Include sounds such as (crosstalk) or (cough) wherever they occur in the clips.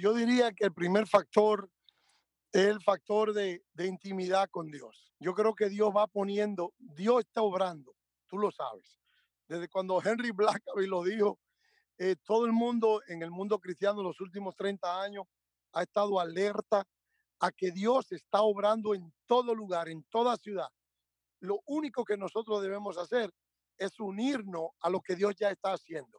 Yo diría que el primer factor es el factor de, intimidad con Dios. Yo creo que Dios va poniendo, Dios está obrando, tú lo sabes. Desde cuando Henry Blackaby lo dijo, eh, todo el mundo en el mundo cristiano en los últimos 30 años ha estado alerta a que Dios está obrando en todo lugar, en toda ciudad. Lo único que nosotros debemos hacer es unirnos a lo que Dios ya está haciendo.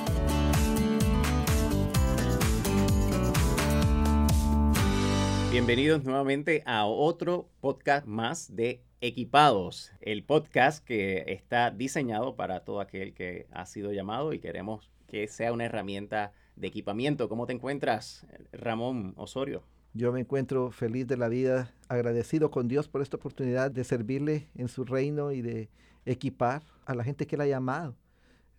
Bienvenidos nuevamente a otro podcast más de Equipados, el podcast que está diseñado para todo aquel que ha sido llamado y queremos que sea una herramienta de equipamiento. ¿Cómo te encuentras, Ramón Osorio? Yo me encuentro feliz de la vida, agradecido con Dios por esta oportunidad de servirle en su reino y de equipar a la gente que él ha llamado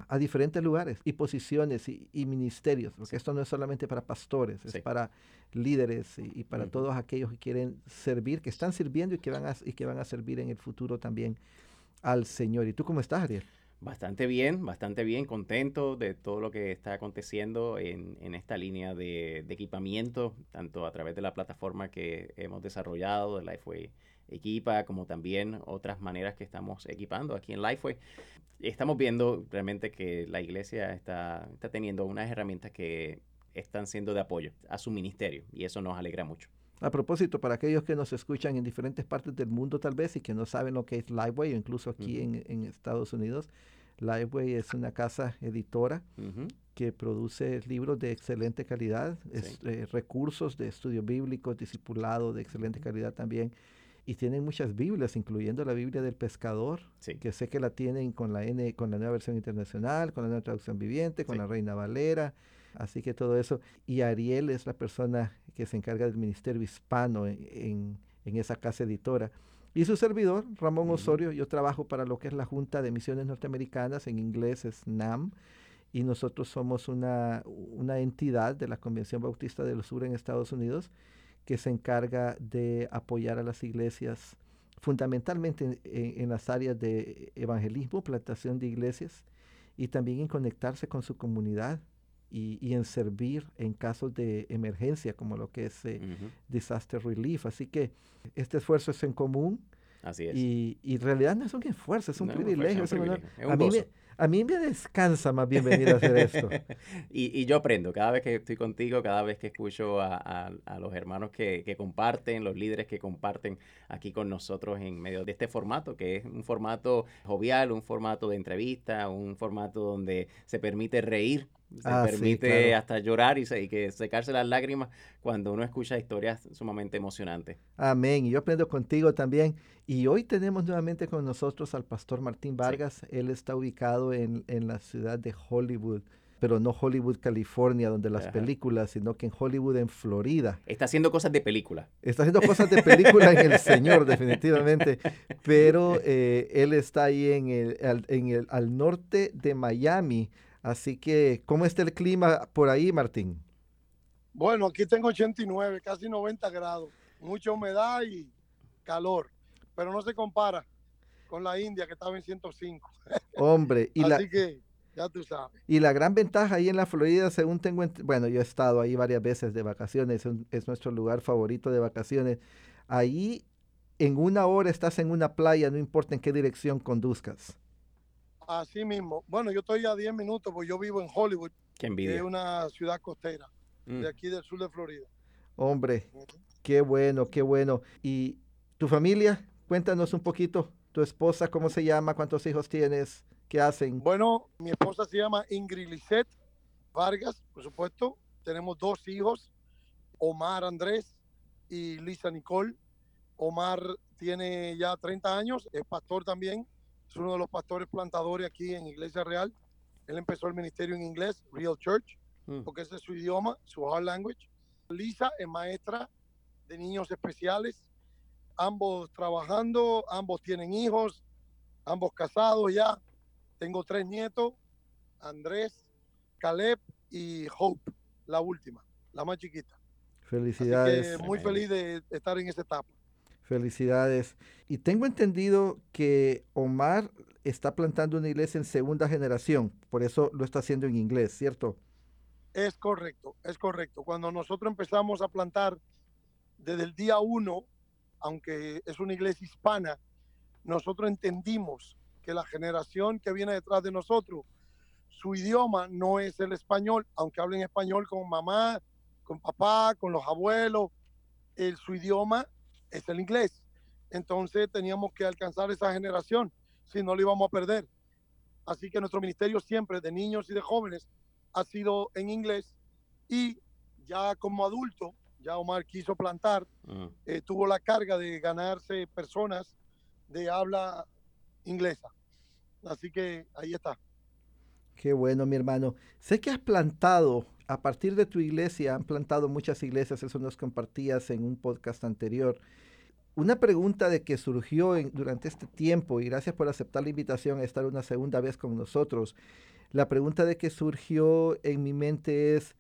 a diferentes lugares y posiciones y, ministerios, porque esto no es solamente para pastores, es para líderes y, para todos aquellos que quieren servir, que están sirviendo y que, van a, y que van a servir en el futuro también al Señor. ¿Y tú cómo estás, Ariel? Bastante bien, bastante bien, contento de todo lo que está aconteciendo en, esta línea de, equipamiento, tanto a través de la plataforma que hemos desarrollado, de Lifeway Equipa, como también otras maneras que estamos equipando aquí en Lifeway. Estamos viendo realmente que la iglesia está, está teniendo unas herramientas que están siendo de apoyo a su ministerio y eso nos alegra mucho. A propósito, para aquellos que nos escuchan en diferentes partes del mundo tal vez y que no saben lo que es Liveway o incluso aquí en, Estados Unidos, Liveway es una casa editora que produce libros de excelente calidad, eh, recursos de estudio bíblico, discipulado de excelente calidad también. Y tienen muchas Biblias, incluyendo la Biblia del pescador, que sé que la tienen con la N, con la nueva versión internacional, con la nueva traducción viviente, con la Reina Valera, Así que todo eso. Y Ariel es la persona que se encarga del ministerio hispano en, esa casa editora. Y su servidor, Ramón Osorio, yo trabajo para lo que es la Junta de Misiones Norteamericanas, en inglés es NAM, y nosotros somos una, entidad de la Convención Bautista del Sur en Estados Unidos que se encarga de apoyar a las iglesias fundamentalmente en las áreas de evangelismo, plantación de iglesias y también en conectarse con su comunidad y, en servir en casos de emergencia como lo que es eh, disaster relief. Así que este esfuerzo es en común. Así es. Y, y en realidad no es un esfuerzo, es un privilegio. Es un a, mí me, a mí me descansa más bien venir a hacer esto. (laughs) y, y, yo aprendo, cada vez que estoy contigo, cada vez que escucho a, a, los hermanos que, que, comparten, los líderes que comparten aquí con nosotros en medio de este formato, que es un formato jovial, un formato de entrevista, un formato donde se permite reír se ah, permite hasta llorar y, y, que secarse las lágrimas cuando uno escucha historias sumamente emocionantes. Amén. Y yo aprendo contigo también. Y hoy tenemos nuevamente con nosotros al pastor Martín Vargas. Él está ubicado en, en, la ciudad de Hollywood, pero no Hollywood, California, donde las películas, sino que en Hollywood, en Florida. Está haciendo cosas de película. Está haciendo cosas de película en el Señor, (laughs) definitivamente. Pero eh, él está ahí en el, en el, al norte de Miami Así que, ¿cómo está el clima por ahí, Martín? Bueno, aquí tengo 89, casi 90 grados, mucha humedad y calor, pero no se compara con la India que estaba en 105. Hombre, y Así que ya tú sabes. Y la gran ventaja ahí en la Florida, según tengo, bueno, yo he estado ahí varias veces de vacaciones, es nuestro lugar favorito de vacaciones. Ahí en una hora estás en una playa, no importa en qué dirección conduzcas. Así mismo. Bueno, yo estoy a 10 minutos, porque yo vivo en Hollywood, que es una ciudad costera, de mm. aquí del sur de Florida. Hombre, qué bueno, qué bueno. ¿Y tu familia? Cuéntanos un poquito. ¿Tu esposa cómo se llama? ¿Cuántos hijos tienes? ¿Qué hacen? Bueno, mi esposa se llama Ingrid Lisset Vargas, por supuesto. Tenemos dos hijos, Omar Andrés y Lisa Nicole. Omar tiene ya 30 años, es pastor también es uno de los pastores plantadores aquí en Iglesia Real. Él empezó el ministerio en inglés, Real Church, mm. porque ese es su idioma, su hard language. Lisa es maestra de niños especiales ambos trabajando, ambos tienen hijos, ambos casados ya. Tengo tres nietos, Andrés, Caleb y Hope, la última, la más chiquita. Felicidades. muy feliz de estar en esta etapa. Felicidades. Y tengo entendido que Omar está plantando una iglesia en segunda generación, por eso lo está haciendo en inglés, ¿cierto? Es correcto, es correcto. Cuando nosotros empezamos a plantar desde el día uno, aunque es una iglesia hispana, nosotros entendimos que la generación que viene detrás de nosotros, su idioma no es el español, aunque hablen español con mamá, con papá, con los abuelos, el, su idioma es el inglés. Entonces teníamos que alcanzar esa generación, si no lo íbamos a perder. Así que nuestro ministerio siempre de niños y de jóvenes ha sido en inglés y ya como adulto, ya Omar quiso plantar, mm. eh, tuvo la carga de ganarse personas de habla inglesa. Así que ahí está. Qué bueno, mi hermano. Sé que has plantado, a partir de tu iglesia, han plantado muchas iglesias, eso nos compartías en un podcast anterior. Una pregunta de que surgió durante este tiempo, y gracias por aceptar la invitación a estar una segunda vez con nosotros. La pregunta de que surgió en mi mente es,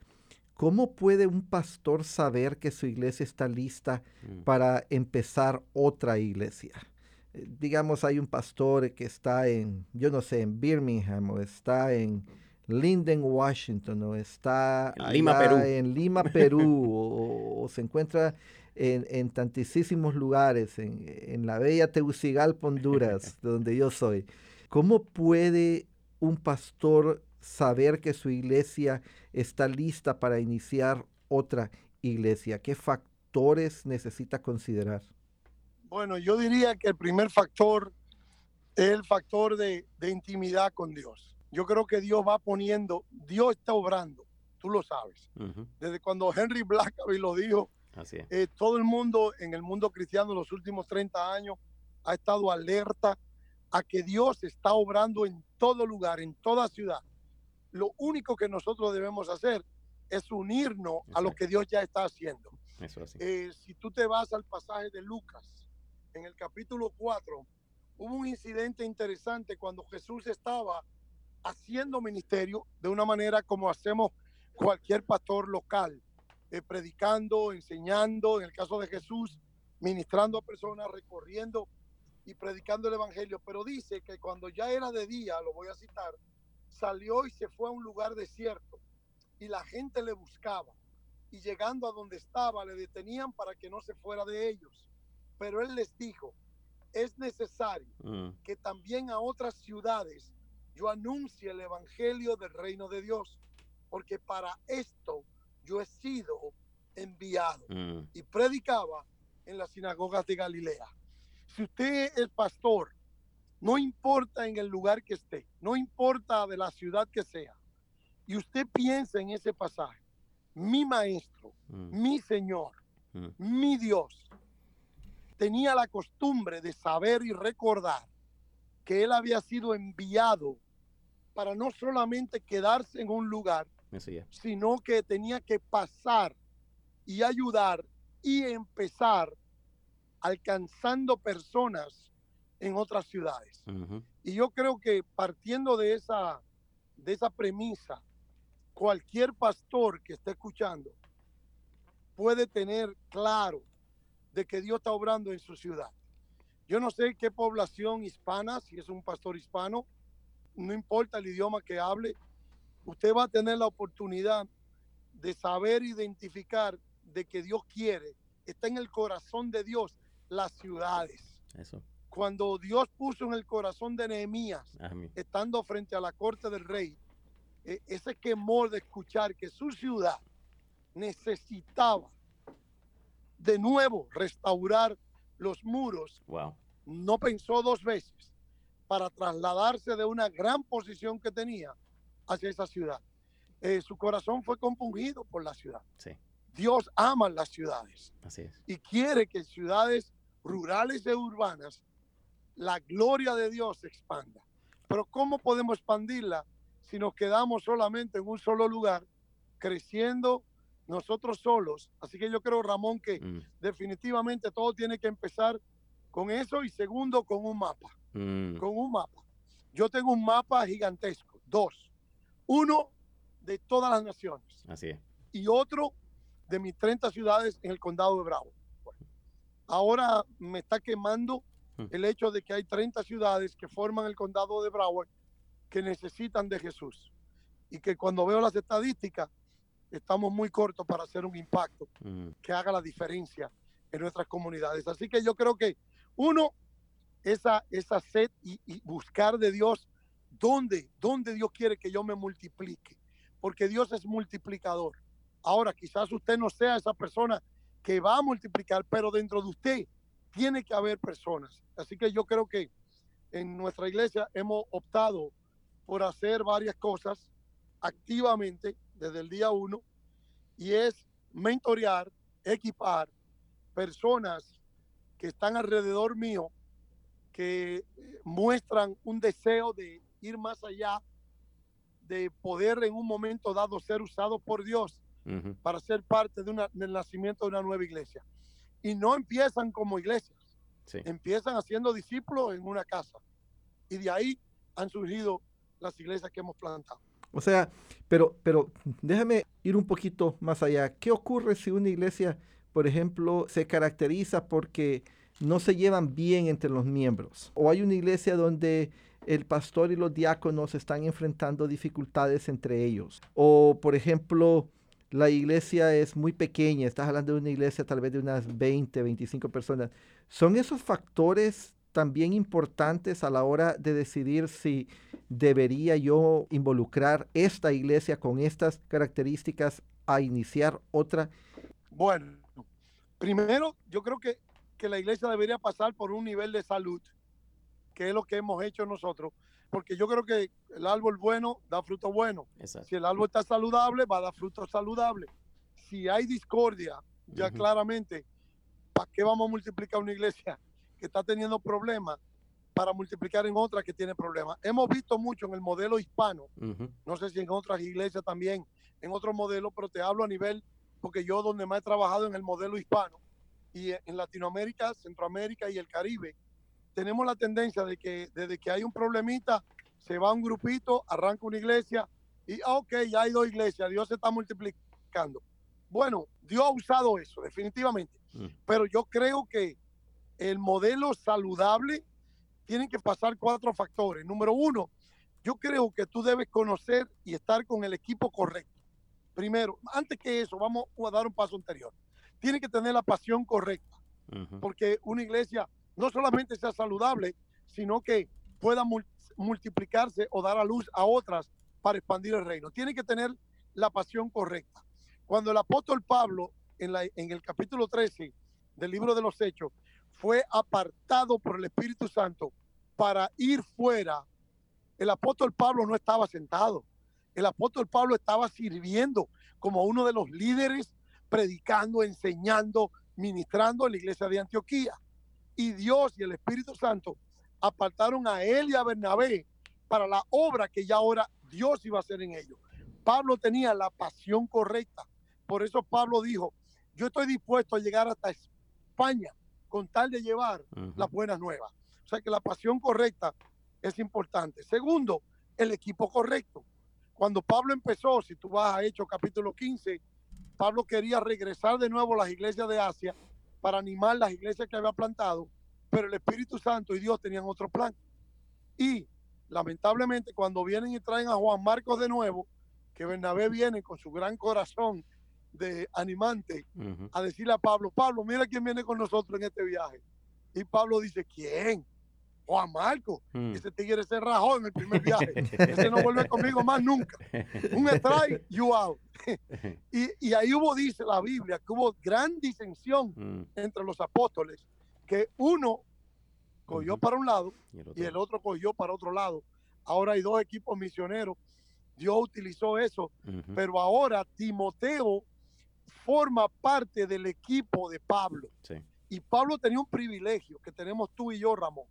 ¿cómo puede un pastor saber que su iglesia está lista mm. para empezar otra iglesia? Eh, digamos, hay un pastor que está en, yo no sé, en Birmingham o está en Linden, Washington o está en Lima, Perú, en Lima, (laughs) Perú o, se encuentra en, tantísimos lugares, en, la bella Tegucigalpa, Honduras, (laughs) donde yo soy. ¿Cómo puede un pastor saber que su iglesia está lista para iniciar otra iglesia? ¿Qué factores necesita considerar? Bueno, yo diría que el primer factor es el factor de, intimidad con Dios. Yo creo que Dios va poniendo, Dios está obrando, tú lo sabes. Desde cuando Henry Blackaby (laughs) lo dijo, eh, todo el mundo en el mundo cristiano en los últimos 30 años ha estado alerta a que Dios está obrando en todo lugar, en toda ciudad. Lo único que nosotros debemos hacer es unirnos a lo que Dios ya está haciendo. Eh, si tú te vas al pasaje de Lucas, en el capítulo 4, hubo un incidente interesante cuando Jesús estaba haciendo ministerio de una manera como hacemos cualquier pastor local, eh, predicando, enseñando, en el caso de Jesús, ministrando a personas, recorriendo y predicando el Evangelio. Pero dice que cuando ya era de día, lo voy a citar, salió y se fue a un lugar desierto y la gente le buscaba y llegando a donde estaba le detenían para que no se fuera de ellos. Pero él les dijo, es necesario mm. que también a otras ciudades yo anuncie el Evangelio del reino de Dios, porque para esto yo he sido enviado. Mm. Y predicaba en las sinagogas de Galilea. Si usted es pastor, no importa en el lugar que esté, no importa de la ciudad que sea, y usted piensa en ese pasaje, mi maestro, mm. mi Señor, mi Dios, tenía la costumbre de saber y recordar que él había sido enviado para no solamente quedarse en un lugar, sino que tenía que pasar y ayudar y empezar alcanzando personas en otras ciudades. Y yo creo que partiendo de esa, de esa premisa, cualquier pastor que esté escuchando puede tener claro de que Dios está obrando en su ciudad. Yo no sé qué población hispana, si es un pastor hispano, no importa el idioma que hable, usted va a tener la oportunidad de saber identificar de que Dios quiere, está en el corazón de Dios las ciudades. Eso. Cuando Dios puso en el corazón de Nehemías, estando frente a la corte del rey, e, ese quemor de escuchar que su ciudad necesitaba de nuevo restaurar los muros, no pensó dos veces para trasladarse de una gran posición que tenía hacia esa ciudad. Eh, su corazón fue compungido por la ciudad. Dios ama las ciudades y quiere que ciudades rurales e urbanas la gloria de Dios se expanda. Pero ¿cómo podemos expandirla si nos quedamos solamente en un solo lugar, creciendo nosotros solos. Así que yo creo, Ramón, que Mm, definitivamente todo tiene que empezar con eso y segundo, con un mapa. mm, Con un mapa. Yo tengo un mapa gigantesco. Dos. Uno de todas las naciones así es. y otro de mis 30 ciudades en el condado de Bravo. Bueno, ahora me está quemando. El hecho de que hay 30 ciudades que forman el condado de Broward que necesitan de Jesús y que cuando veo las estadísticas estamos muy cortos para hacer un impacto Mm, que haga la diferencia en nuestras comunidades. Así que yo creo que uno, esa, esa sed y, y buscar de Dios dónde, dónde Dios quiere que yo me multiplique, porque Dios es multiplicador. Ahora, quizás usted no sea esa persona que va a multiplicar, pero dentro de usted tiene que haber personas. Así que yo creo que en nuestra iglesia hemos optado por hacer varias cosas activamente desde el día uno y es mentorear, equipar personas que están alrededor mío que eh, muestran un deseo de ir más allá, de poder en un momento dado ser usados por Dios para ser parte de una, del nacimiento de una nueva iglesia. Y no empiezan como iglesias, sí. empiezan haciendo discípulos en una casa. Y de ahí han surgido las iglesias que hemos plantado. O sea, pero, pero déjame ir un poquito más allá. ¿Qué ocurre si una iglesia, por ejemplo, se caracteriza porque no se llevan bien entre los miembros? O hay una iglesia donde el pastor y los diáconos están enfrentando dificultades entre ellos. O, por ejemplo, la iglesia es muy pequeña, estás hablando de una iglesia tal vez de unas 20, 25 personas. ¿Son esos factores también importantes a la hora de decidir si debería yo involucrar esta iglesia con estas características a iniciar otra? Bueno, primero yo creo que, que la iglesia debería pasar por un nivel de salud, que es lo que hemos hecho nosotros, porque yo creo que el árbol bueno da fruto bueno. Exacto. Si el árbol está saludable, va a dar fruto saludable. Si hay discordia, ya claramente, ¿para qué vamos a multiplicar una iglesia que está teniendo problemas para multiplicar en otra que tiene problemas? Hemos visto mucho en el modelo hispano, no sé si en otras iglesias también, en otros modelos, pero te hablo a nivel, porque yo donde más he trabajado en el modelo hispano y en Latinoamérica, Centroamérica y el Caribe, tenemos la tendencia de que desde que hay un problemita, se va un grupito, arranca una iglesia y, ah, ok, ya hay dos iglesias, Dios se está multiplicando. Bueno, Dios ha usado eso, definitivamente, mm, pero yo creo que el modelo saludable tiene que pasar cuatro factores. Número uno, yo creo que tú debes conocer y estar con el equipo correcto. Primero, antes que eso, vamos a dar un paso anterior. Tiene que tener la pasión correcta, porque una iglesia no solamente sea saludable, sino que pueda mul- multiplicarse o dar a luz a otras para expandir el reino. Tiene que tener la pasión correcta. Cuando el apóstol Pablo, en, la- en el capítulo 13 del libro de los Hechos, fue apartado por el Espíritu Santo para ir fuera, el apóstol Pablo no estaba sentado. El apóstol Pablo estaba sirviendo como uno de los líderes, predicando, enseñando, ministrando en la iglesia de Antioquía. Y Dios y el Espíritu Santo apartaron a él y a Bernabé para la obra que ya ahora Dios iba a hacer en ellos. Pablo tenía la pasión correcta. Por eso Pablo dijo, yo estoy dispuesto a llegar hasta España con tal de llevar las buenas nuevas. O sea que la pasión correcta es importante. Segundo, el equipo correcto. Cuando Pablo empezó, si tú vas a Hechos capítulo 15, Pablo quería regresar de nuevo a las iglesias de Asia para animar las iglesias que había plantado, pero el Espíritu Santo y Dios tenían otro plan. Y lamentablemente cuando vienen y traen a Juan Marcos de nuevo, que Bernabé viene con su gran corazón de animante, a decirle a Pablo, Pablo, mira quién viene con nosotros en este viaje. Y Pablo dice, ¿quién? Juan Marco. mm. Ese tigre se rajó en el primer viaje. (laughs) Ese no vuelve conmigo más nunca. Un strike, you out. (laughs) Y, y ahí hubo, dice la Biblia, que hubo gran disensión Mm, entre los apóstoles, que uno cogió para un lado y el y el otro, cogió para otro lado. Ahora hay dos equipos misioneros. Dios utilizó eso pero ahora Timoteo forma parte del equipo de Pablo. sí, Y Pablo tenía un privilegio que tenemos tú y yo, Ramón.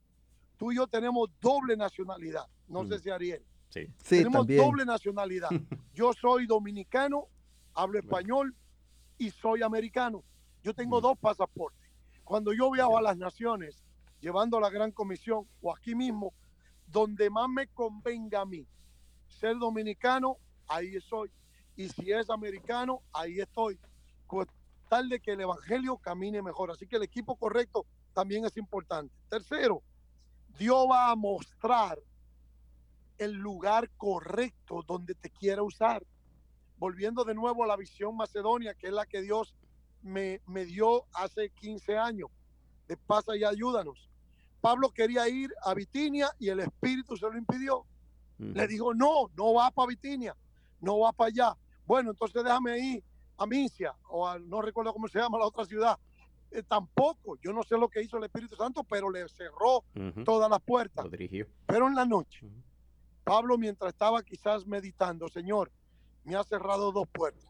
Tú y yo tenemos doble nacionalidad. No sé Mm. si Ariel. sí, Sí, tenemos también. doble nacionalidad. (laughs) Yo soy dominicano, hablo español, y soy americano. Yo tengo dos pasaportes. Cuando yo viajo a las naciones, llevando la gran comisión o aquí mismo, donde más me convenga a mí ser dominicano, ahí soy. Y si es americano, ahí estoy. Con tal de que el evangelio camine mejor. Así que el equipo correcto también es importante. Tercero, Dios va a mostrar el lugar correcto donde te quiera usar. Volviendo de nuevo a la visión macedonia, que es la que Dios me, me dio hace 15 años. De pasa y ayúdanos. Pablo quería ir a Bitinia y el Espíritu se lo impidió. Le dijo, no, no va para Bitinia, no va para allá. Bueno, entonces déjame ir a Misia, o no recuerdo cómo se llama la otra ciudad. Eh, tampoco, yo no sé lo que hizo el Espíritu Santo, pero le cerró todas las puertas. Pero en la noche, Pablo, mientras estaba quizás meditando, Señor, me ha cerrado dos puertas.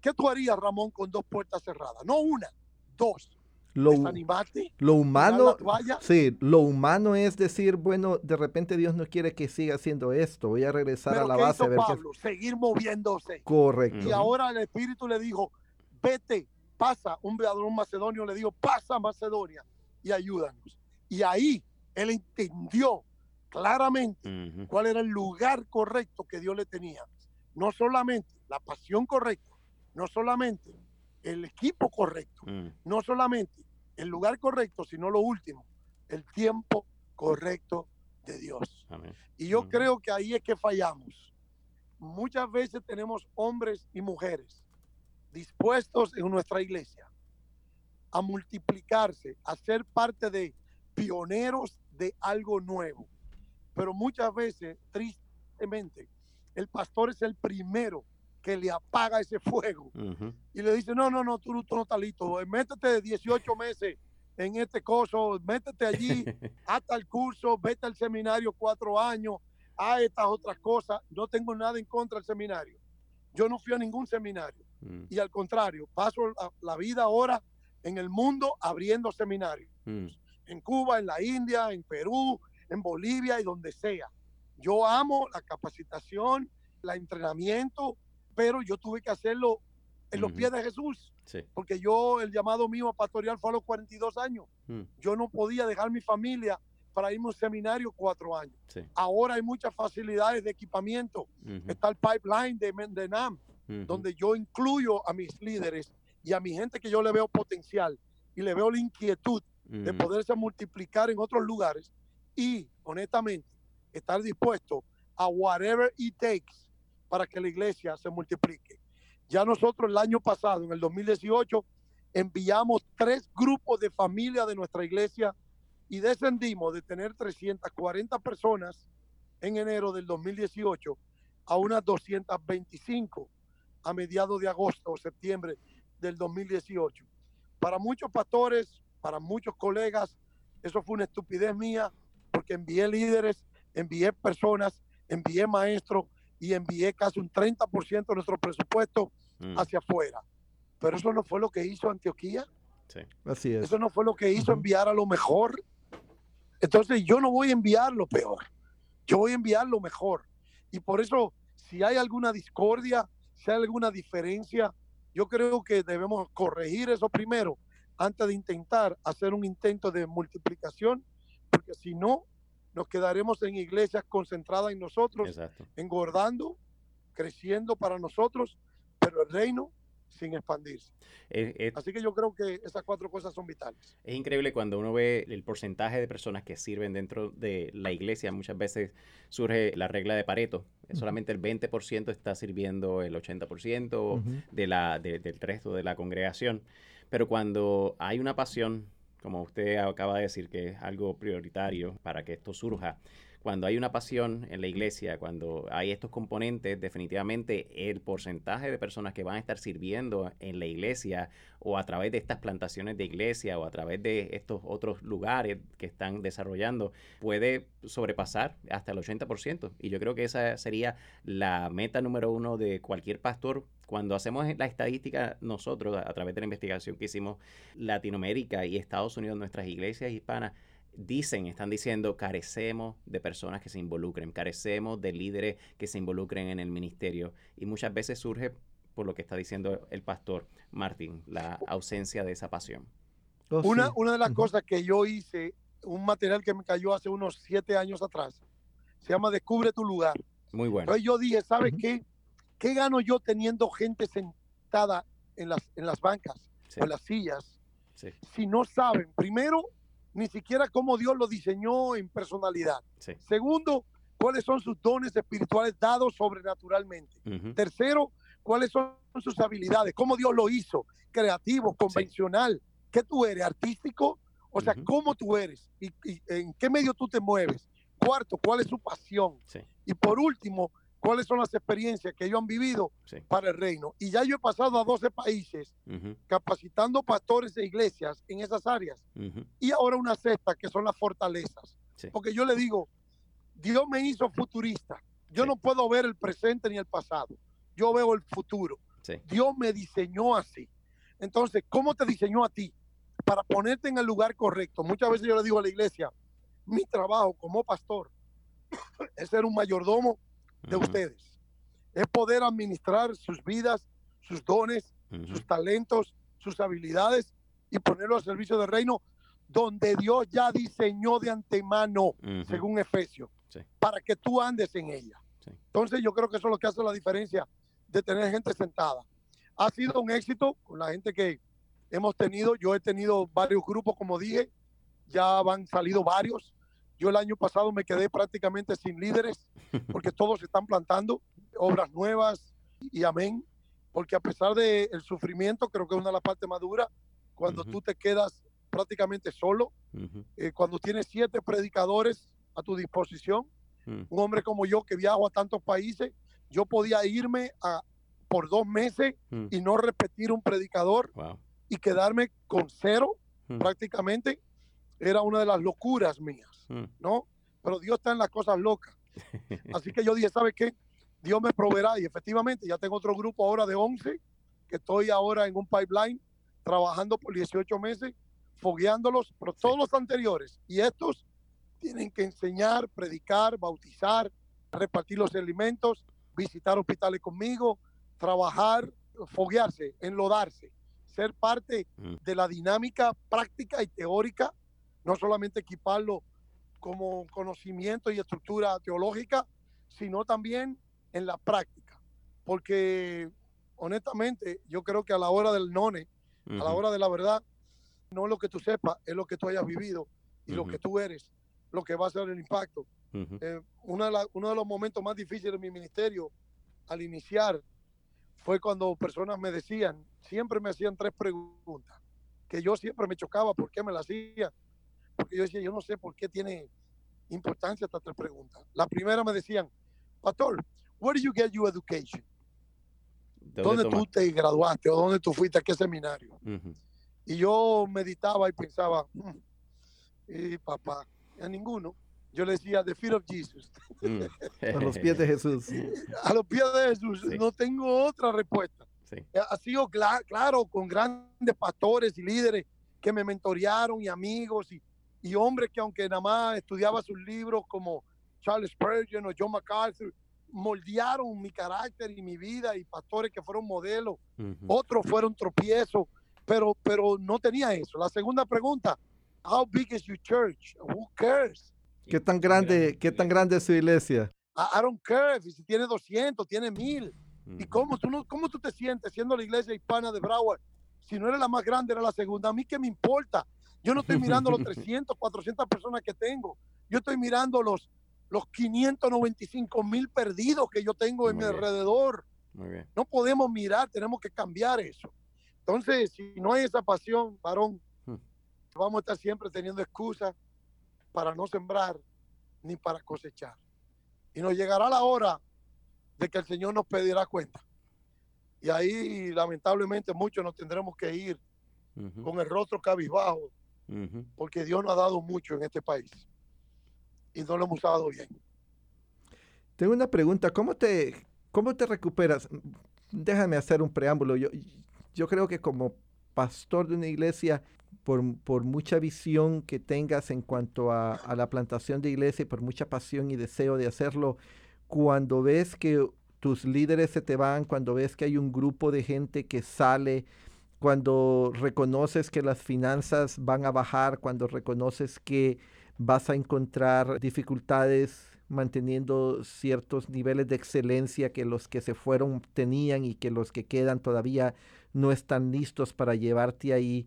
¿Qué tú harías, Ramón, con dos puertas cerradas? No una, dos. Lo, lo humano, sí, lo humano es decir, bueno, de repente Dios no quiere que siga haciendo esto, voy a regresar a la base. Hizo Pablo? Seguir moviéndose. Correcto. Y ahora el Espíritu le dijo, vete, pasa, un un macedonio le dijo, pasa Macedonia y ayúdanos. Y ahí él entendió claramente cuál era el lugar correcto que Dios le tenía. No solamente la pasión correcta, no solamente el equipo correcto, mm. no solamente el lugar correcto, sino lo último, el tiempo correcto de Dios. Y yo creo que ahí es que fallamos. Muchas veces tenemos hombres y mujeres dispuestos en nuestra iglesia a multiplicarse, a ser parte de pioneros de algo nuevo. Pero muchas veces, tristemente, el pastor es el primero que le apaga ese fuego y le dice, no, no, no, tú, tú no estás listo, métete 18 meses en este coso, métete allí, (laughs) hasta el curso, vete al seminario cuatro años, a estas otras cosas, no tengo nada en contra del seminario. Yo no fui a ningún seminario mm. y al contrario, paso la, vida ahora en el mundo abriendo seminarios. Mm. En Cuba, en la India, en Perú, en Bolivia y donde sea. Yo amo la capacitación, el entrenamiento, pero yo tuve que hacerlo en los pies de Jesús. Porque yo, el llamado mío a pastorear fue a los 42 años. Mm. Yo no podía dejar mi familia para irme a un seminario cuatro años. Ahora hay muchas facilidades de equipamiento. Está el pipeline de, Donde yo incluyo a mis líderes y a mi gente que yo le veo potencial y le veo la inquietud de poderse multiplicar en otros lugares y, honestamente, estar dispuesto a whatever it takes para que la iglesia se multiplique. Ya nosotros el año pasado, en el 2018, enviamos tres grupos de familia de nuestra iglesia y descendimos de tener 340 personas en enero del 2018 a unas 225 a mediados de agosto o septiembre del 2018. Para muchos pastores, para muchos colegas, eso fue una estupidez mía porque envié líderes, envié personas, envié maestros, y envié casi un 30% de nuestro presupuesto mm. hacia afuera. Pero eso no fue lo que hizo Antioquía. Sí. Así es. Eso no fue lo que hizo enviar a lo mejor. Entonces yo no voy a enviar lo peor. Yo voy a enviar lo mejor. Y por eso, si hay alguna discordia, si hay alguna diferencia, yo creo que debemos corregir eso primero antes de intentar hacer un intento de multiplicación, porque si no, nos quedaremos en iglesias concentradas en nosotros, engordando, creciendo para nosotros, pero el reino sin expandirse. Así que yo creo que esas cuatro cosas son vitales. Es increíble cuando uno ve el porcentaje de personas que sirven dentro de la iglesia. Muchas veces surge la regla de Pareto. Solamente el 20% está sirviendo el 80% de la, del resto de la congregación. Pero cuando hay una pasión como usted acaba de decir, que es algo prioritario para que esto surja. Cuando hay una pasión en la iglesia, cuando hay estos componentes, definitivamente el porcentaje de personas que van a estar sirviendo en la iglesia o a través de estas plantaciones de iglesia o a través de estos otros lugares que están desarrollando puede sobrepasar hasta el 80%. Y yo creo que esa sería la meta número uno de cualquier pastor cuando hacemos la estadística nosotros, a través de la investigación que hicimos, Latinoamérica y Estados Unidos, nuestras iglesias hispanas, dicen, están diciendo, carecemos de personas que se involucren, carecemos de líderes que se involucren en el ministerio. Y muchas veces surge por lo que está diciendo el pastor Martín, la ausencia de esa pasión. Oh, una, una de las cosas que yo hice, un material que me cayó hace unos siete años atrás, se llama Descubre tu lugar. Muy bueno. Entonces yo dije, ¿sabes qué? ¿Qué gano yo teniendo gente sentada en las, en las bancas o en las sillas? Si no saben, primero, ni siquiera cómo Dios lo diseñó en personalidad. Segundo, cuáles son sus dones espirituales dados sobrenaturalmente. Tercero, cuáles son sus habilidades, cómo Dios lo hizo, creativo, convencional. ¿Qué tú eres? ¿Artístico? O sea, ¿cómo tú eres? ¿Y, en qué medio tú te mueves? Cuarto, ¿cuál es su pasión? Y por último, ¿cuáles son las experiencias que ellos han vivido para el reino? Y ya yo he pasado a 12 países capacitando pastores de iglesias en esas áreas. Y ahora una sexta, que son las fortalezas. Porque yo le digo, Dios me hizo futurista. Yo no puedo ver el presente ni el pasado. Yo veo el futuro. Dios me diseñó así. Entonces, ¿cómo te diseñó a ti? Para ponerte en el lugar correcto. Muchas veces yo le digo a la iglesia, mi trabajo como pastor (coughs) es ser un mayordomo de ustedes. Es poder administrar sus vidas, sus dones, sus talentos, sus habilidades y ponerlo al servicio del reino donde Dios ya diseñó de antemano, según Efesios para que tú andes en ella. Entonces yo creo que eso es lo que hace la diferencia de tener gente sentada. Ha sido un éxito con la gente que hemos tenido. Yo he tenido varios grupos, como dije, ya han salido varios. Yo el año pasado me quedé prácticamente sin líderes porque (laughs) todos están plantando obras nuevas y amén. Porque a pesar del sufrimiento, creo que es una de las partes más duras, cuando tú te quedas prácticamente solo, eh, cuando tienes siete predicadores a tu disposición. Mm. Un hombre como yo que viajo a tantos países, yo podía irme a, por dos meses mm. y no repetir un predicador y quedarme con cero mm. prácticamente. Era una de las locuras mías, ¿no? Pero Dios está en las cosas locas. (laughs) Así que yo dije, ¿sabe qué? Dios me proveerá y efectivamente ya tengo otro grupo ahora de 11 que estoy ahora en un pipeline trabajando por 18 meses, fogueándolos, pero todos los anteriores y estos tienen que enseñar, predicar, bautizar, repartir los alimentos, visitar hospitales conmigo, trabajar, foguearse, enlodarse, ser parte mm. de la dinámica práctica y teórica, no solamente equiparlo como conocimiento y estructura teológica, sino también en la práctica. Porque honestamente, yo creo que a la hora del none, a la hora de la verdad, no es lo que tú sepas, es lo que tú hayas vivido y lo que tú eres lo que va a ser el impacto. Eh, uno de los momentos más difíciles de mi ministerio al iniciar fue cuando personas me decían, siempre me hacían tres preguntas, que yo siempre me chocaba por qué me las hacían. Porque yo decía, yo no sé por qué tiene importancia estas tres preguntas. La primera me decían, Pastor, where did you get your education? ¿Dónde, tú te graduaste o dónde tú fuiste a qué seminario? Y yo meditaba y pensaba, mm, y papá, a ninguno. Yo le decía, the feet of Jesus. Mm. a los pies de Jesús. (laughs) A los pies de Jesús. No tengo otra respuesta. Eh, ha sido claro con grandes pastores y líderes que me mentorearon y amigos y, y hombres que aunque nada más estudiaba sus libros como Charles Spurgeon o John MacArthur, moldearon mi carácter y mi vida y pastores que fueron modelos. Otros fueron tropiezos, pero, pero no tenía eso. La segunda pregunta, How big is your church? Who cares? ¿Qué tan grande, qué tan grande es su iglesia? I, don't care si tiene 200, tiene 1000. ¿Y cómo tú, no, cómo tú te sientes siendo la iglesia hispana de Broward? Si no era la más grande, era la segunda. A mí qué me importa. Yo no estoy mirando los (laughs) 300, 400 personas que tengo. Yo estoy mirando los, los 595 mil perdidos que yo tengo en mi alrededor. No podemos mirar, tenemos que cambiar eso. Entonces, si no hay esa pasión, varón, vamos a estar siempre teniendo excusas para no sembrar ni para cosechar. Y nos llegará la hora de que el Señor nos pedirá cuenta. Y ahí lamentablemente muchos nos tendremos que ir con el rostro cabizbajo, porque Dios nos ha dado mucho en este país y no lo hemos usado bien. Tengo una pregunta, ¿cómo te, cómo te recuperas? Déjame hacer un preámbulo. Yo, yo creo que como pastor de una iglesia por, mucha visión que tengas en cuanto a, la plantación de iglesia y por mucha pasión y deseo de hacerlo, cuando ves que tus líderes se te van, cuando ves que hay un grupo de gente que sale, cuando reconoces que las finanzas van a bajar, cuando reconoces que vas a encontrar dificultades manteniendo ciertos niveles de excelencia que los que se fueron tenían y que los que quedan todavía no están listos para llevarte ahí.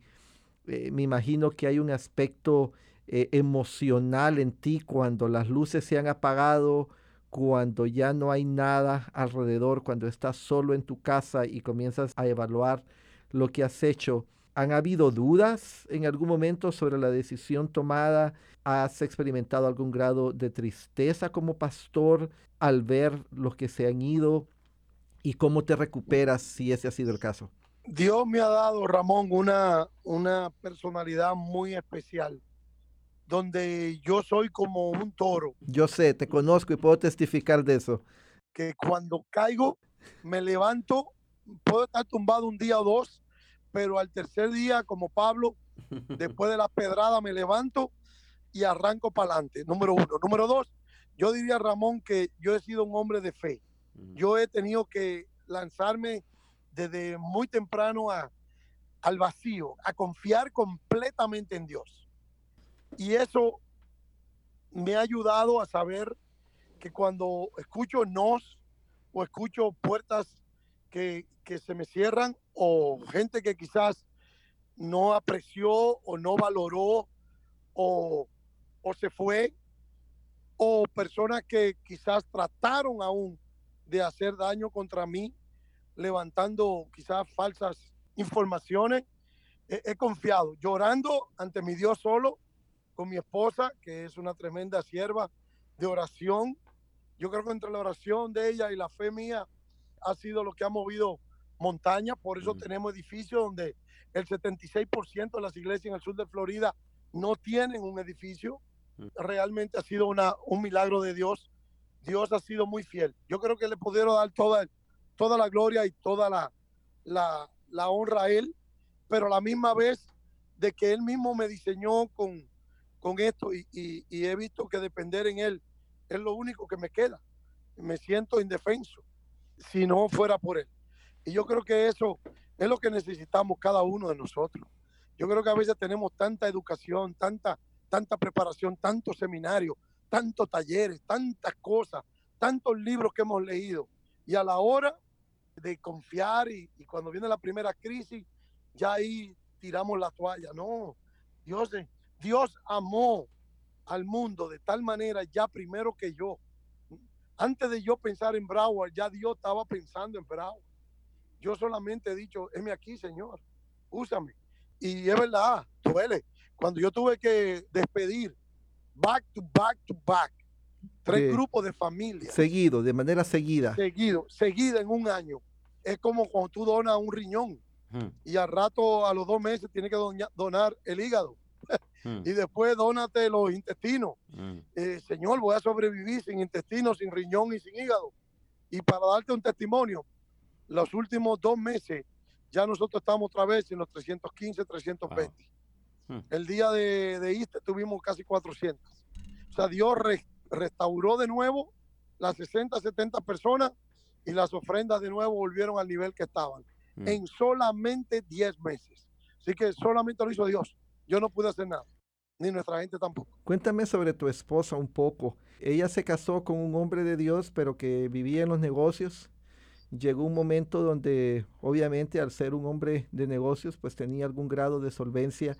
Eh, me imagino que hay un aspecto eh, emocional en ti cuando las luces se han apagado, cuando ya no hay nada alrededor, cuando estás solo en tu casa y comienzas a evaluar lo que has hecho. ¿Han habido dudas en algún momento sobre la decisión tomada? ¿Has experimentado algún grado de tristeza como pastor al ver los que se han ido? ¿Y cómo te recuperas si ese ha sido el caso? Dios me ha dado, Ramón, una, una personalidad muy especial, donde yo soy como un toro. Yo sé, te conozco y puedo testificar de eso. Que cuando caigo, me levanto, puedo estar tumbado un día o dos, pero al tercer día, como Pablo, (laughs) después de la pedrada me levanto y arranco para adelante. Número uno. Número dos, yo diría, Ramón, que yo he sido un hombre de fe. Yo he tenido que lanzarme desde muy temprano a, al vacío, a confiar completamente en Dios. Y eso me ha ayudado a saber que cuando escucho nos o escucho puertas que, que se me cierran, o gente que quizás no apreció o no valoró o, o se fue, o personas que quizás trataron aún de hacer daño contra mí, levantando quizás falsas informaciones. He, he, confiado, llorando ante mi Dios solo, con mi esposa, que es una tremenda sierva de oración. Yo creo que entre la oración de ella y la fe mía ha sido lo que ha movido montaña, por eso tenemos edificios donde el 76% de las iglesias en el sur de Florida no tienen un edificio. Realmente ha sido una, un milagro de Dios. Dios ha sido muy fiel. Yo creo que le pudieron dar toda, toda la gloria y toda la, la, la honra a Él, pero a la misma vez de que Él mismo me diseñó con, con esto y, y, y he visto que depender en Él es lo único que me queda. Me siento indefenso si no fuera por Él. Y yo creo que eso es lo que necesitamos cada uno de nosotros. Yo creo que a veces tenemos tanta educación, tanta, tanta preparación, tantos seminarios, tantos talleres, tantas cosas, tantos libros que hemos leído. Y a la hora de confiar y, cuando viene la primera crisis, ya ahí tiramos la toalla. No, Dios, Dios amó al mundo de tal manera ya primero que yo. Antes de yo pensar en Broward, ya Dios estaba pensando en Broward. Yo solamente he dicho, heme aquí, Señor, úsame. Y es verdad, duele. Cuando yo tuve que despedir, back to back to back, tres Sí. grupos de familias. Seguido, de manera seguida. Seguido, seguida en un año. Es como cuando tú donas un riñón Hmm, y al rato, a los dos meses, tienes que donar el hígado hmm, y después dónate los intestinos. hmm. Eh, señor, voy a sobrevivir sin intestinos, sin riñón y sin hígado. Y para darte un testimonio, los últimos dos meses ya nosotros estamos otra vez en los 315, 320. Wow. Hmm. El día de, de Easter tuvimos casi 400. O sea, Dios re- restauró de nuevo las 60, 70 personas y las ofrendas de nuevo volvieron al nivel que estaban Mm. en solamente 10 meses. Así que solamente lo hizo Dios. Yo no pude hacer nada, ni nuestra gente tampoco. Cuéntame sobre tu esposa un poco. Ella se casó con un hombre de Dios, pero que vivía en los negocios. Llegó un momento donde, obviamente, al ser un hombre de negocios, pues tenía algún grado de solvencia.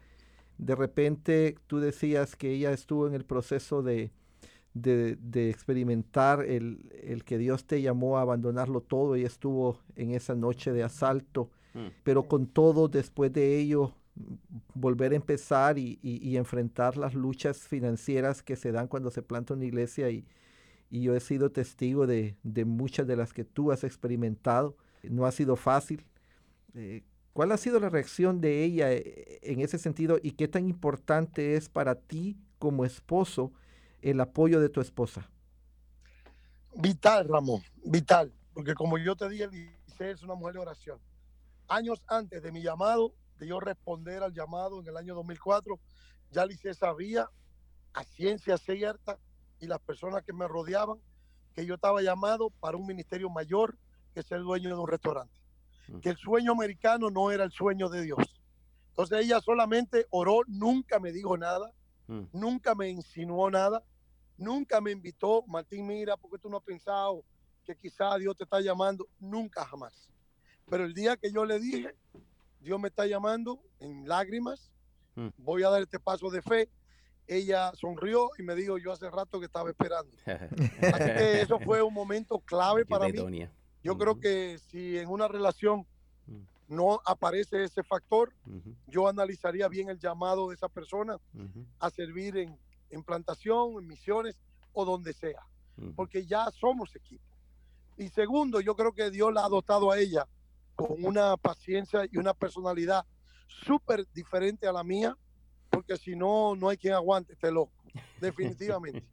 De repente, tú decías que ella estuvo en el proceso de, de, de experimentar el, el que Dios te llamó a abandonarlo todo. Ella estuvo en esa noche de asalto, Mm. pero con todo, después de ello, volver a empezar y, y- enfrentar las luchas financieras que se dan cuando se planta una iglesia y, y yo he sido testigo de, de muchas de las que tú has experimentado. No ha sido fácil. Eh, ¿Cuál ha sido la reacción de ella eh, en ese sentido y qué tan importante es para ti como esposo el apoyo de tu esposa? Vital, Ramón, vital. Porque como yo te dije, es una mujer de oración. Años antes de mi llamado, de yo responder al llamado en el año 2004, ya Lice sabía a ciencia cierta y las personas que me rodeaban que yo estaba llamado para un ministerio mayor que ser dueño de un restaurante. Que el sueño americano no era el sueño de Dios. Entonces ella solamente oró, nunca me dijo nada, mm. nunca me insinuó nada, nunca me invitó, Martín, mira, porque tú no has pensado que quizá Dios te está llamando? Nunca jamás. Pero el día que yo le dije, Dios me está llamando en lágrimas, mm. voy a dar este paso de fe, ella sonrió y me dijo, yo hace rato que estaba esperando. (laughs) Así que eso fue un momento clave para mí. Yo creo que si en una relación mm. no aparece ese factor, yo analizaría bien el llamado de esa persona a servir en, en, plantación, en misiones o donde sea, porque ya somos equipo. Y segundo, yo creo que Dios la ha dotado a ella con una paciencia y una personalidad súper diferente a la mía, porque si no, no hay quien aguante este loco, (laughs) definitivamente.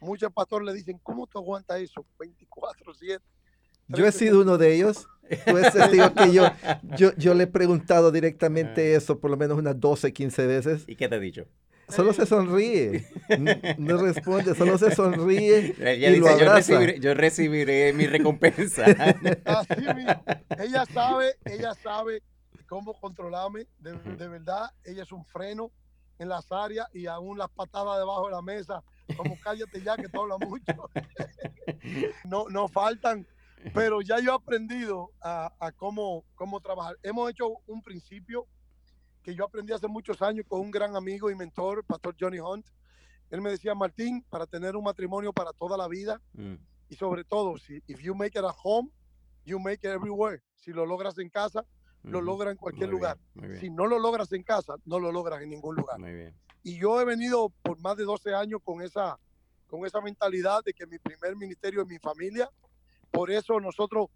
Muchos pastores le dicen, ¿cómo tú aguantas eso? 24-7. Yo he sido uno de ellos. (laughs) Pues digo que yo, yo, yo le he preguntado directamente ah. eso por lo menos unas 12, 15 veces. ¿Y qué te ha dicho? Solo se sonríe. No, responde, solo se sonríe. y lo abraza. Yo, recibiré, mi recompensa. (laughs) Ella sabe, ella sabe cómo controlarme. De, de, verdad, ella es un freno en las áreas y aún las patadas debajo de la mesa. Como cállate ya que tú hablas mucho. (laughs) No, no faltan. Pero ya yo he aprendido a, a cómo, cómo trabajar. Hemos hecho un principio que yo aprendí hace muchos años con un gran amigo y mentor, Pastor Johnny Hunt. Él me decía, Martín, para tener un matrimonio para toda la vida mm. y sobre todo, si if you make it at home, you make it everywhere. Si lo logras en casa, lo logras en cualquier lugar. si no lo logras en casa, no lo logras en ningún lugar. Y yo he venido por más de 12 años con esa, con esa mentalidad de que mi primer ministerio es mi familia. Por eso nosotros,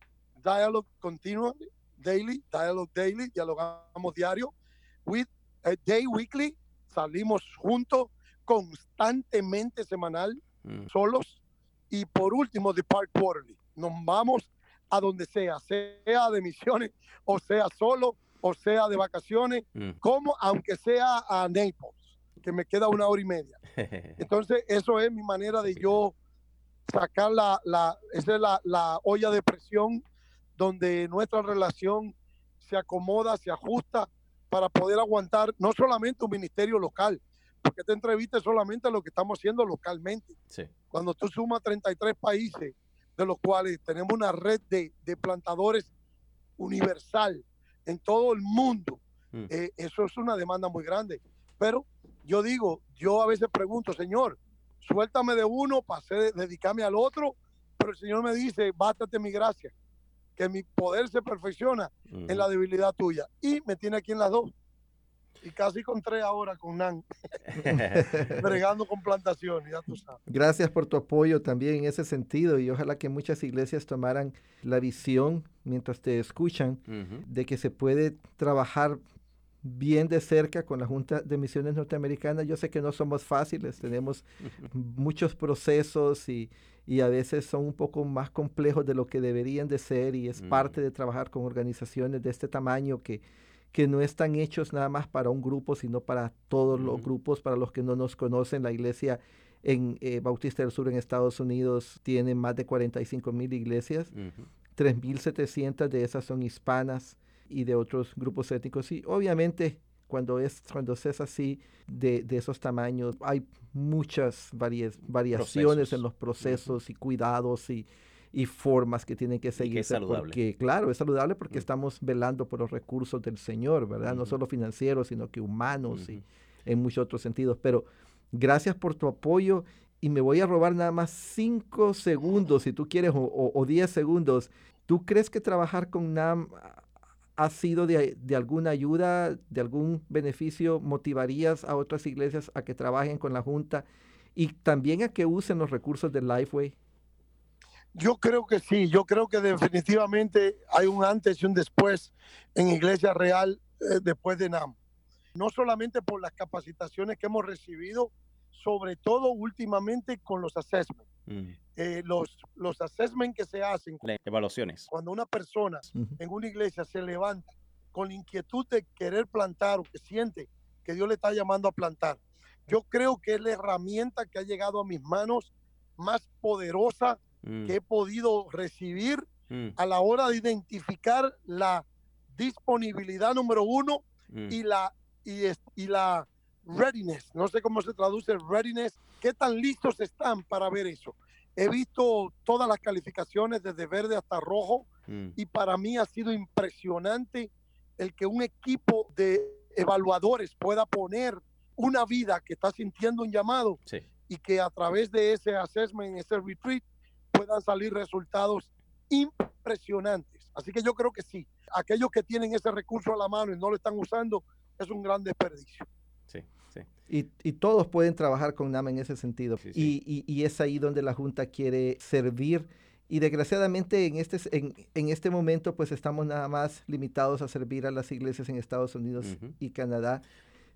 Dialogue Continuo, Daily, Dialogue Daily, dialogamos diario with a day weekly, salimos juntos constantemente semanal, mm. solos. Y por último, The Park Quarterly. Nos vamos a donde sea, sea de misiones, o sea solo, o sea de vacaciones, mm. como aunque sea a Naples, que me queda una hora y media. (laughs) Entonces, eso es mi manera de yo sacar la, la, esa es la, la olla de presión donde nuestra relación se acomoda, se ajusta para poder aguantar no solamente un ministerio local, porque esta entrevista es solamente lo que estamos haciendo localmente. Cuando tú sumas 33 países, de los cuales tenemos una red de, de plantadores universal en todo el mundo, mm. eh, eso es una demanda muy grande. Pero yo digo, yo a veces pregunto, Señor, suéltame de uno para dedicarme al otro, pero el Señor me dice, bástate mi gracia que mi poder se perfecciona en la debilidad tuya. Y me tiene aquí en las dos. Y casi con tres ahora con Nan, (laughs) bregando con plantación, ya tú sabes. Gracias por tu apoyo también en ese sentido y ojalá que muchas iglesias tomaran la visión mientras te escuchan de que se puede trabajar bien de cerca con la Junta de Misiones Norteamericanas. Yo sé que no somos fáciles, tenemos (laughs) muchos procesos y, y, a veces son un poco más complejos de lo que deberían de ser y es parte de trabajar con organizaciones de este tamaño que, que no están hechos nada más para un grupo, sino para todos los grupos, para los que no nos conocen. La iglesia en eh, Bautista del Sur en Estados Unidos tiene más de 45 mil iglesias, 3.700 de esas son hispanas y de otros grupos étnicos. Y obviamente cuando es, cuando es así de, de esos tamaños, hay muchas variaciones en los procesos y cuidados y, y, formas que tienen que seguirse. Porque, claro, es saludable porque estamos velando por los recursos del Señor, ¿verdad? No solo financieros, sino que humanos y en muchos otros sentidos. Pero gracias por tu apoyo y me voy a robar nada más cinco segundos, si tú quieres, o, o diez segundos. ¿Tú crees que trabajar con NAM ha sido de, alguna ayuda, de algún beneficio? ¿Motivarías a otras iglesias a que trabajen con la Junta y también a que usen los recursos de Lifeway? Yo creo que sí, yo creo que definitivamente hay un antes y un después en Iglesia Real eh, después de NAM. No solamente por las capacitaciones que hemos recibido, sobre todo últimamente con los assessments. Mm. Eh, los, los assessments que se hacen. evaluaciones. Cuando una persona en una iglesia se levanta con la inquietud de querer plantar o que siente que Dios le está llamando a plantar, yo creo que es la herramienta que ha llegado a mis manos más poderosa mm. que he podido recibir mm. a la hora de identificar la disponibilidad número uno mm. y la y, y la readiness, no sé cómo se traduce readiness, qué tan listos están para ver eso. He visto todas las calificaciones desde verde hasta rojo y para mí ha sido impresionante el que un equipo de evaluadores pueda poner una vida que está sintiendo un llamado y que a través de ese assessment, ese retreat, puedan salir resultados impresionantes. Así que yo creo que sí, aquellos que tienen ese recurso a la mano y no lo están usando, es un gran desperdicio. Sí. Y, todos pueden trabajar con NAM en ese sentido. Y, y, es ahí donde la Junta quiere servir. Y desgraciadamente en este, en, en, este momento pues estamos nada más limitados a servir a las iglesias en Estados Unidos y Canadá.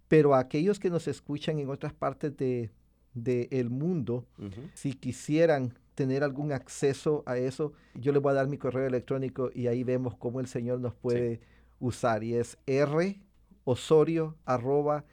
Pero aquellos que nos escuchan en otras partes del de, el mundo, si quisieran tener algún acceso a eso, yo les voy a dar mi correo electrónico y ahí vemos cómo el Señor nos puede usar. Y es r osorio arroba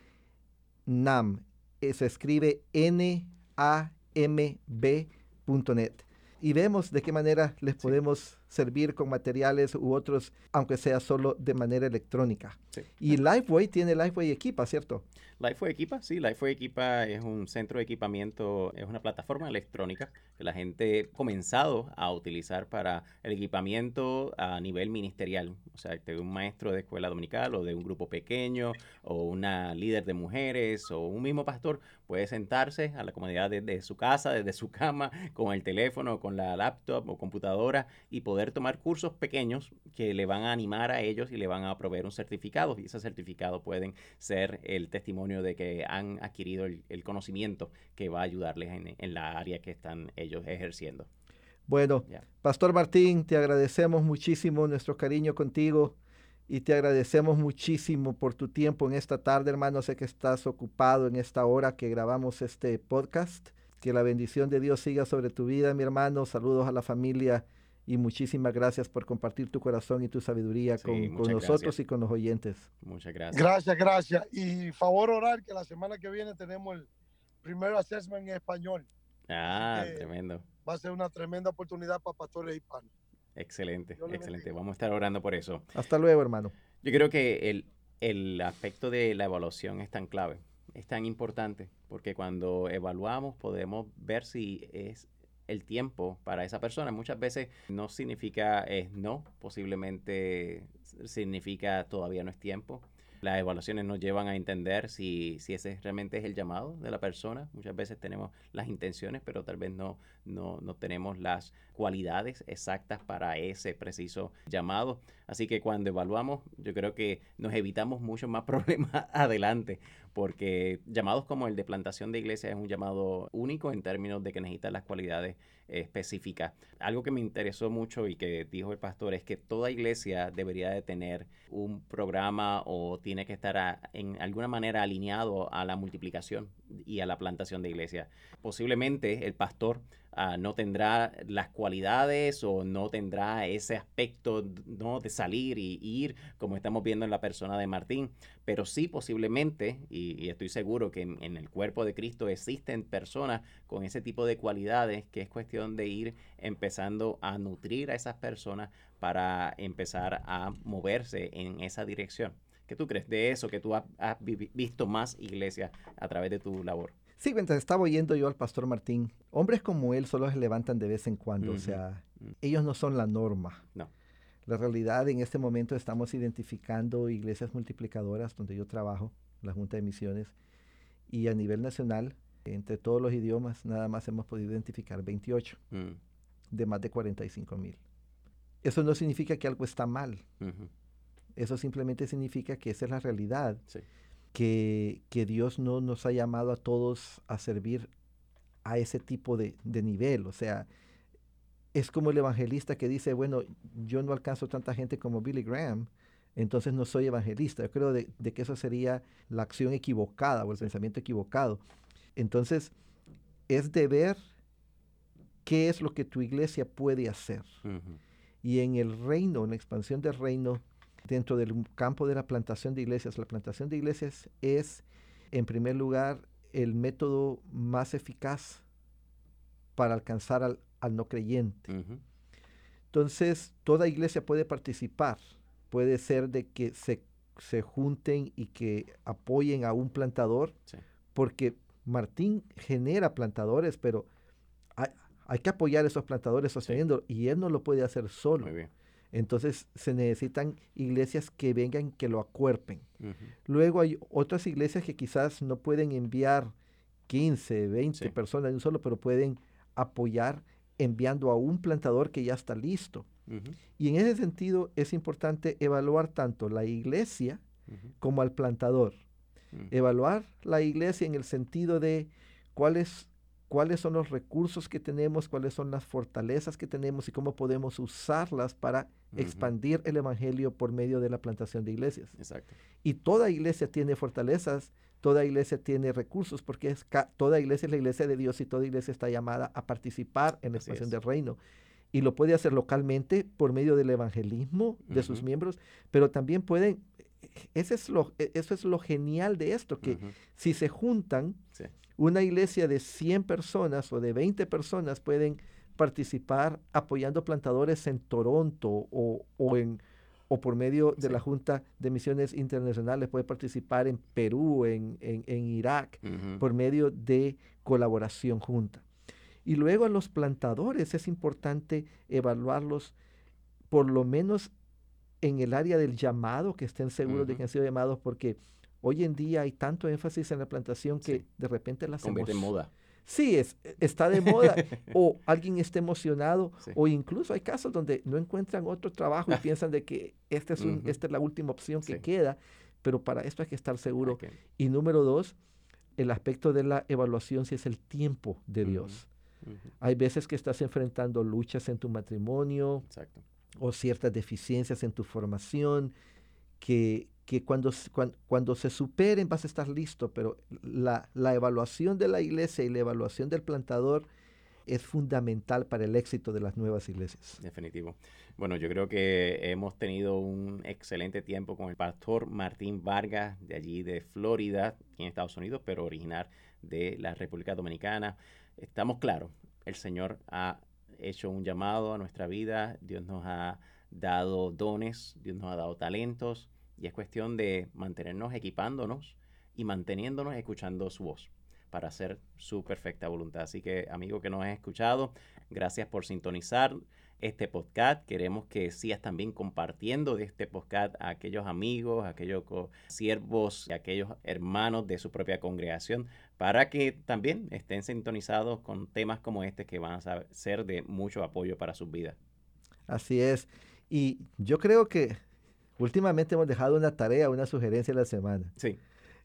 nam. Eh, se escribe n a m b.net. Y vemos de qué manera les podemos servir con materiales u otros, aunque sea solo de manera electrónica. Y Lifeway tiene Lifeway Equipa, ¿cierto? Lifeway Equipa, sí, Lifeway Equipa es un centro de equipamiento, es una plataforma electrónica que la gente ha comenzado a utilizar para el equipamiento a nivel ministerial. O sea, de un maestro de escuela dominical o de un grupo pequeño o una líder de mujeres o un mismo pastor puede sentarse a la comodidad de, su casa, desde su cama, con el teléfono, con la laptop o computadora y poder tomar cursos pequeños que le van a animar a ellos y le van a proveer un certificado. Y ese certificado pueden ser el testimonio de que han adquirido el, conocimiento que va a ayudarles en, la área que están ellos ejerciendo. Bueno, Pastor Martín, te agradecemos muchísimo nuestro cariño contigo y te agradecemos muchísimo por tu tiempo en esta tarde, hermano. Sé que estás ocupado en esta hora que grabamos este podcast. Que la bendición de Dios siga sobre tu vida, mi hermano. Saludos a la familia y muchísimas gracias por compartir tu corazón y tu sabiduría con, nosotros y con los oyentes. Muchas gracias. Gracias, gracias. Y favor orar que la semana que viene tenemos el primer assessment en español. Ah, tremendo. Va a ser una tremenda oportunidad para pastores hispanos. Excelente, excelente. Vamos a estar orando por eso. Hasta luego, hermano. Yo creo que el, el aspecto de la evaluación es tan clave, es tan importante, porque cuando evaluamos podemos ver si es el tiempo para esa persona. Muchas veces no significa es no, posiblemente significa todavía no es tiempo. Las evaluaciones nos llevan a entender si, si ese realmente es el llamado de la persona. Muchas veces tenemos las intenciones, pero tal vez no, no, no tenemos las cualidades exactas para ese preciso llamado. Así que cuando evaluamos, yo creo que nos evitamos muchos más (laughs) problemas adelante, porque llamados como el de plantación de iglesia es un llamado único en términos de que necesita las cualidades específica. Algo que me interesó mucho y que dijo el pastor es que toda iglesia debería de tener un programa o tiene que estar en alguna manera alineado a la multiplicación y a la plantación de iglesia. Posiblemente el pastor Ah, no tendrá las cualidades o no tendrá ese aspecto ¿no? de salir y, ir como estamos viendo en la persona de Martín, pero sí posiblemente, y, estoy seguro que en, el cuerpo de Cristo existen personas con ese tipo de cualidades que es cuestión de ir empezando a nutrir a esas personas para empezar a moverse en esa dirección. ¿Qué tú crees de eso que tú has visto más iglesias a través de tu labor? Sí, mientras estaba oyendo yo al pastor Martín, hombres como él solo se levantan de vez en cuando, o sea, ellos no son la norma. No. La realidad en este momento estamos identificando iglesias multiplicadoras donde yo trabajo, la Junta de Misiones, y a nivel nacional, entre todos los idiomas, nada más hemos podido identificar 28 mm. de más de 45 mil. Eso no significa que algo está mal. Eso simplemente significa que esa es la realidad. Sí que, Dios no nos ha llamado a todos a servir a ese tipo de, nivel. O sea, es como el evangelista que dice, bueno, yo no alcanzo tanta gente como Billy Graham, entonces no soy evangelista. Yo creo de, que eso sería la acción equivocada o el pensamiento equivocado. Entonces, es de ver qué es lo que tu iglesia puede hacer. Y en el reino, en la expansión del reino, dentro del campo de la plantación de iglesias. La plantación de iglesias es, en primer lugar, el método más eficaz para alcanzar al no creyente. Entonces, toda iglesia puede participar. Puede ser de que se, se junten y que apoyen a un plantador, porque Martín genera plantadores, pero hay, que apoyar a esos plantadores sosteniendo y él no lo puede hacer solo. Entonces se necesitan iglesias que vengan, que lo acuerpen. Luego hay otras iglesias que quizás no pueden enviar 15, 20 personas de un solo, pero pueden apoyar enviando a un plantador que ya está listo. Y en ese sentido es importante evaluar tanto la iglesia como al plantador. Evaluar la iglesia en el sentido de cuáles, cuáles son los recursos que tenemos, cuáles son las fortalezas que tenemos y cómo podemos usarlas para expandir el Evangelio por medio de la plantación de iglesias. Exacto. Y toda iglesia tiene fortalezas, toda iglesia tiene recursos, porque es toda iglesia es la iglesia de Dios y toda iglesia está llamada a participar en la expansión del reino. Y lo puede hacer localmente por medio del evangelismo de sus miembros, pero también pueden, ese es lo, e, eso es lo genial de esto, que si se juntan, una iglesia de 100 personas o de 20 personas pueden participar apoyando plantadores en Toronto o, o en o por medio de la Junta de Misiones Internacionales puede participar en Perú, en, en, Irak, por medio de colaboración junta. Y luego a los plantadores es importante evaluarlos por lo menos en el área del llamado, que estén seguros de que han sido llamados, porque hoy en día hay tanto énfasis en la plantación que de repente las Convierte en moda. Sí, es, está de moda, (laughs) o alguien está emocionado, o incluso hay casos donde no encuentran otro trabajo y (laughs) piensan de que este es esta es la última opción que queda, pero para esto hay que estar seguro. Y número dos, el aspecto de la evaluación si es el tiempo de Dios. Hay veces que estás enfrentando luchas en tu matrimonio o ciertas deficiencias en tu formación que, que cuando, cuando, se superen vas a estar listo, pero la, la, evaluación de la iglesia y la evaluación del plantador es fundamental para el éxito de las nuevas iglesias. Definitivo. Bueno, yo creo que hemos tenido un excelente tiempo con el pastor Martín Vargas, de allí de Florida, en Estados Unidos, pero originar de la República Dominicana. Estamos claros, el Señor ha hecho un llamado a nuestra vida, Dios nos ha dado dones, Dios nos ha dado talentos y es cuestión de mantenernos equipándonos y manteniéndonos escuchando su voz para hacer su perfecta voluntad. Así que, amigo que nos has escuchado, gracias por sintonizar este podcast. Queremos que sigas también compartiendo de este podcast a aquellos amigos, a aquellos siervos, a aquellos hermanos de su propia congregación, para que también estén sintonizados con temas como este que van a ser de mucho apoyo para sus vidas. Así es. Y yo creo que Últimamente hemos dejado una tarea, una sugerencia a la semana. Sí.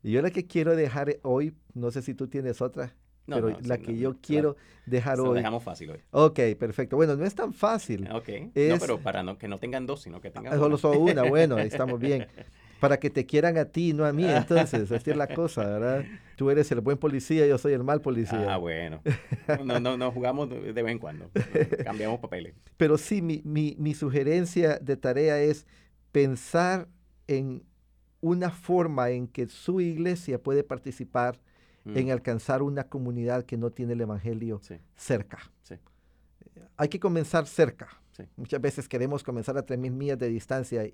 Y yo la que quiero dejar hoy, no sé si tú tienes otra, pero la que yo quiero dejar hoy. Lo dejamos fácil hoy. Ok, perfecto. Bueno, no es tan fácil. Ok. no, pero para no, que no tengan dos, sino que tengan ah, Solo son una, bueno, estamos (laughs) bien. Para que te quieran a ti, no a mí. Entonces, así es la cosa, ¿verdad? Tú eres el buen policía, yo soy el mal policía. Ah, bueno. No, no, no jugamos de vez en cuando. Cambiamos papeles. Pero sí, mi, mi, mi sugerencia de tarea es pensar en una forma en que su iglesia puede participar en mm. alcanzar una comunidad que no tiene el Evangelio cerca. Hay que comenzar cerca. Muchas veces queremos comenzar a 3.000 millas de distancia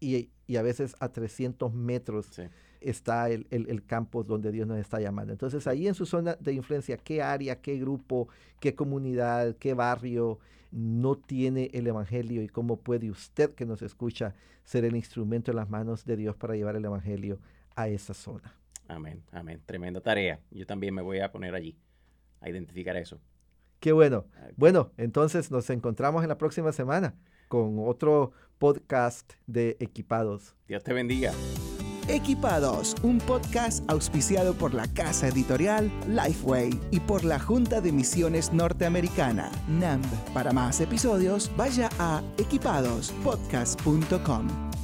y, a veces a 300 metros está el, el, campo donde Dios nos está llamando. Entonces ahí en su zona de influencia, ¿qué área, qué grupo, qué comunidad, qué barrio no tiene el Evangelio y cómo puede usted que nos escucha ser el instrumento en las manos de Dios para llevar el Evangelio a esa zona? Amén, amén. Tremenda tarea. Yo también me voy a poner allí a identificar eso. Qué bueno. Bueno, entonces nos encontramos en la próxima semana con otro podcast de Equipados. Dios te bendiga. Equipados, un podcast auspiciado por la casa editorial Lifeway y por la Junta de Misiones Norteamericana, NAMB. Para más episodios, vaya a equipadospodcast.com.